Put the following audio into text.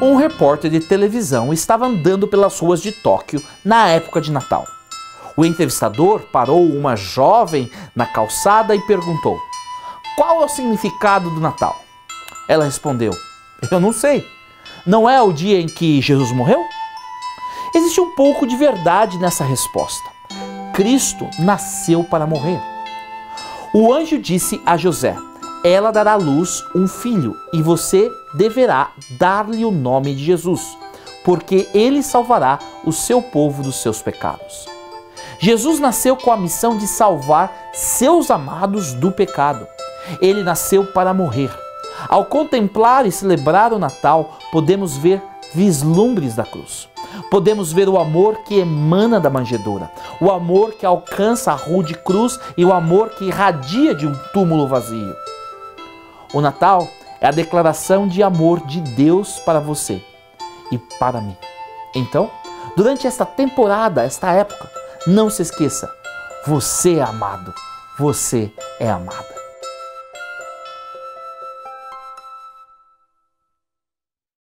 Um repórter de televisão estava andando pelas ruas de Tóquio na época de Natal. O entrevistador parou uma jovem na calçada e perguntou: Qual é o significado do Natal? Ela respondeu: Eu não sei. Não é o dia em que Jesus morreu? Existe um pouco de verdade nessa resposta. Cristo nasceu para morrer. O anjo disse a José: Ela dará à luz um filho e você deverá dar-lhe o nome de Jesus, porque ele salvará o seu povo dos seus pecados. Jesus nasceu com a missão de salvar seus amados do pecado. Ele nasceu para morrer. Ao contemplar e celebrar o Natal, podemos ver vislumbres da cruz. Podemos ver o amor que emana da manjedoura, o amor que alcança a rude cruz e o amor que irradia de um túmulo vazio. O Natal é a declaração de amor de Deus para você e para mim. Então, durante esta temporada, esta época, não se esqueça, você é amado, você é amada.